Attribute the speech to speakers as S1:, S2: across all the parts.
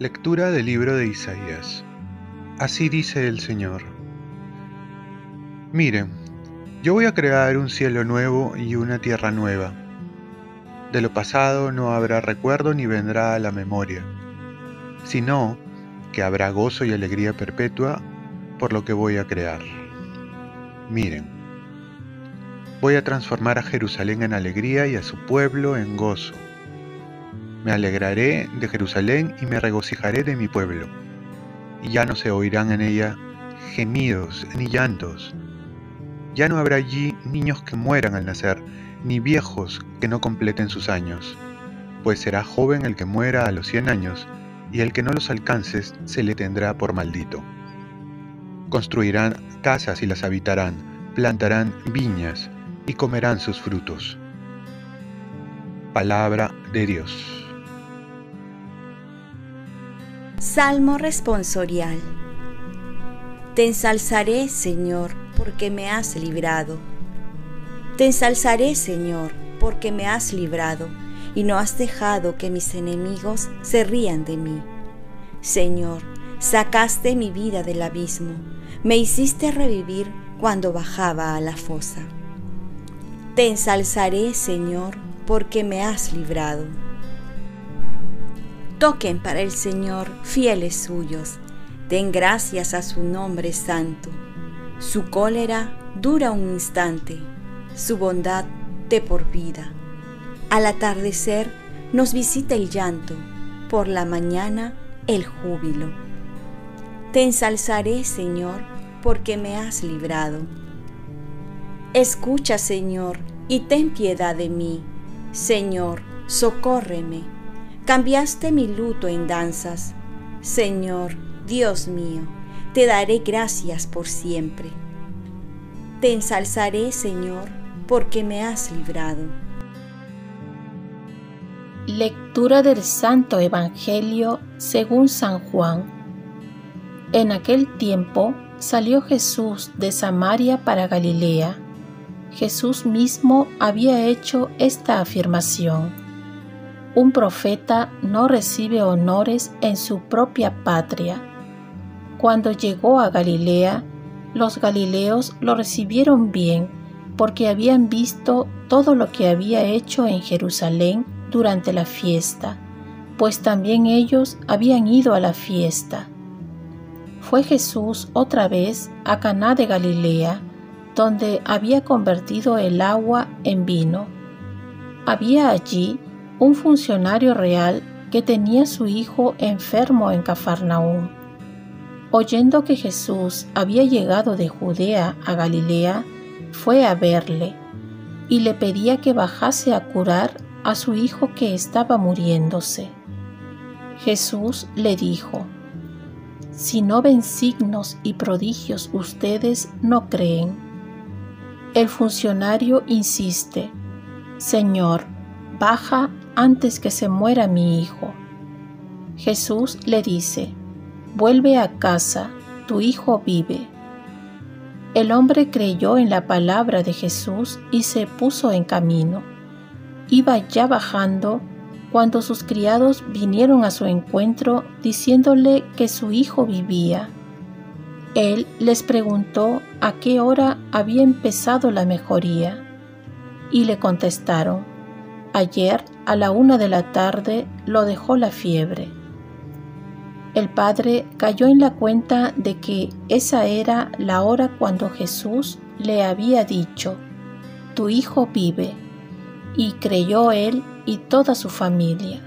S1: Lectura del libro de Isaías. Así dice el Señor. Miren, yo voy a crear un cielo nuevo y una tierra nueva. De lo pasado no habrá recuerdo ni vendrá a la memoria, sino que habrá gozo y alegría perpetua por lo que voy a crear. Miren, voy a transformar a Jerusalén en alegría y a su pueblo en gozo me alegraré de Jerusalén y me regocijaré de mi pueblo. Y ya no se oirán en ella gemidos ni llantos. Ya no habrá allí niños que mueran al nacer, ni viejos que no completen sus años, pues será joven el que muera a los cien años, y el que no los alcance se le tendrá por maldito. Construirán casas y las habitarán, plantarán viñas y comerán sus frutos. Palabra de Dios.
S2: Salmo responsorial. Te ensalzaré, Señor, porque me has librado. Te ensalzaré, Señor, porque me has librado y no has dejado que mis enemigos se rían de mí. Señor, sacaste mi vida del abismo, me hiciste revivir cuando bajaba a la fosa. Te ensalzaré, Señor, porque me has librado. Toquen para el Señor, fieles suyos, den gracias a su nombre santo. Su cólera dura un instante, su bondad de por vida. Al atardecer nos visita el llanto, por la mañana el júbilo. Te ensalzaré, Señor, porque me has librado. Escucha, Señor, y ten piedad de mí. Señor, socórreme Cambiaste mi luto en danzas. Señor, Dios mío, te daré gracias por siempre. Te ensalzaré, Señor, porque me has librado.
S3: Lectura del Santo Evangelio según San Juan. En aquel tiempo salió Jesús de Samaria para Galilea. Jesús mismo había hecho esta afirmación un profeta no recibe honores en su propia patria. Cuando llegó a Galilea, los galileos lo recibieron bien porque habían visto todo lo que había hecho en Jerusalén durante la fiesta, pues también ellos habían ido a la fiesta. Fue Jesús otra vez a Caná de Galilea, donde había convertido el agua en vino. Había allí un funcionario real que tenía su hijo enfermo en Cafarnaúm. Oyendo que Jesús había llegado de Judea a Galilea, fue a verle y le pedía que bajase a curar a su hijo que estaba muriéndose. Jesús le dijo, Si no ven signos y prodigios ustedes no creen. El funcionario insiste, Señor, baja antes que se muera mi hijo. Jesús le dice, vuelve a casa, tu hijo vive. El hombre creyó en la palabra de Jesús y se puso en camino. Iba ya bajando cuando sus criados vinieron a su encuentro diciéndole que su hijo vivía. Él les preguntó a qué hora había empezado la mejoría y le contestaron, Ayer a la una de la tarde lo dejó la fiebre. El padre cayó en la cuenta de que esa era la hora cuando Jesús le había dicho, Tu hijo vive, y creyó él y toda su familia.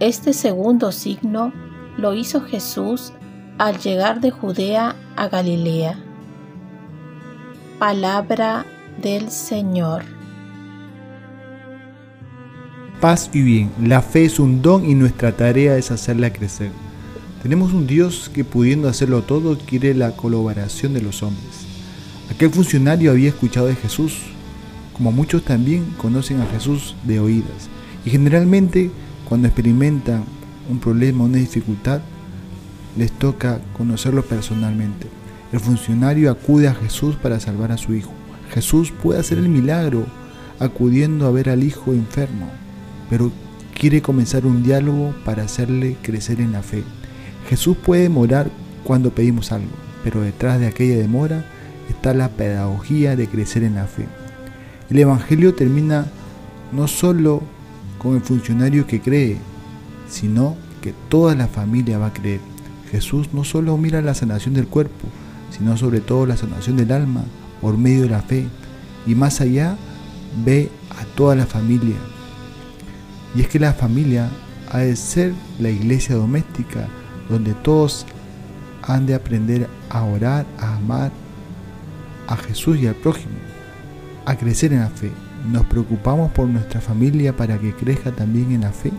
S3: Este segundo signo lo hizo Jesús al llegar de Judea a Galilea. Palabra del Señor
S4: paz y bien. La fe es un don y nuestra tarea es hacerla crecer. Tenemos un Dios que pudiendo hacerlo todo quiere la colaboración de los hombres. Aquel funcionario había escuchado de Jesús, como muchos también conocen a Jesús de oídas. Y generalmente cuando experimentan un problema, una dificultad, les toca conocerlo personalmente. El funcionario acude a Jesús para salvar a su hijo. Jesús puede hacer el milagro acudiendo a ver al hijo enfermo, pero quiere comenzar un diálogo para hacerle crecer en la fe. Jesús puede demorar cuando pedimos algo, pero detrás de aquella demora está la pedagogía de crecer en la fe. El Evangelio termina no solo con el funcionario que cree, sino que toda la familia va a creer. Jesús no solo mira la sanación del cuerpo, sino sobre todo la sanación del alma por medio de la fe. Y más allá, ve a toda la familia. Y es que la familia ha de ser la iglesia doméstica donde todos han de aprender a orar, a amar a Jesús y al prójimo, a crecer en la fe. ¿Nos preocupamos por nuestra familia para que crezca también en la fe?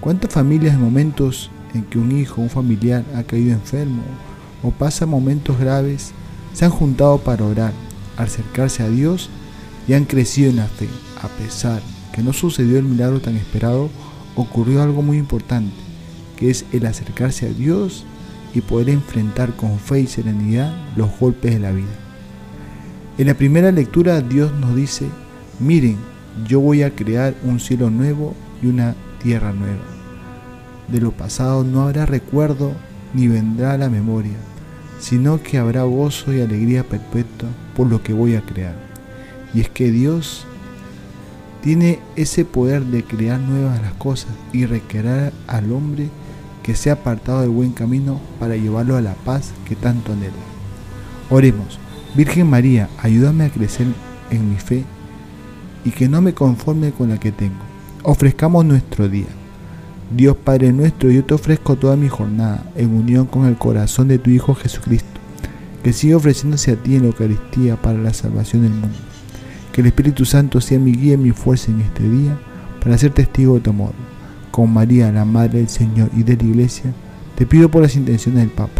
S4: ¿Cuántas familias en momentos en que un hijo, un familiar ha caído enfermo o pasa momentos graves, se han juntado para orar, acercarse a Dios y han crecido en la fe. A pesar que no sucedió el milagro tan esperado, ocurrió algo muy importante, que es el acercarse a Dios y poder enfrentar con fe y serenidad los golpes de la vida. En la primera lectura Dios nos dice, miren, yo voy a crear un cielo nuevo y una tierra nueva. De lo pasado no habrá recuerdo ni vendrá la memoria, sino que habrá gozo y alegría perpetua por lo que voy a crear. Y es que Dios tiene ese poder de crear nuevas las cosas y requerir al hombre que sea apartado del buen camino para llevarlo a la paz que tanto anhela. Oremos, Virgen María, ayúdame a crecer en mi fe y que no me conforme con la que tengo. Ofrezcamos nuestro día. Dios Padre nuestro, yo te ofrezco toda mi jornada en unión con el corazón de tu Hijo Jesucristo, que sigue ofreciéndose a ti en la Eucaristía para la salvación del mundo. Que el Espíritu Santo sea mi guía y mi fuerza en este día para ser testigo de tu amor. Con María, la Madre del Señor y de la Iglesia, te pido por las intenciones del Papa.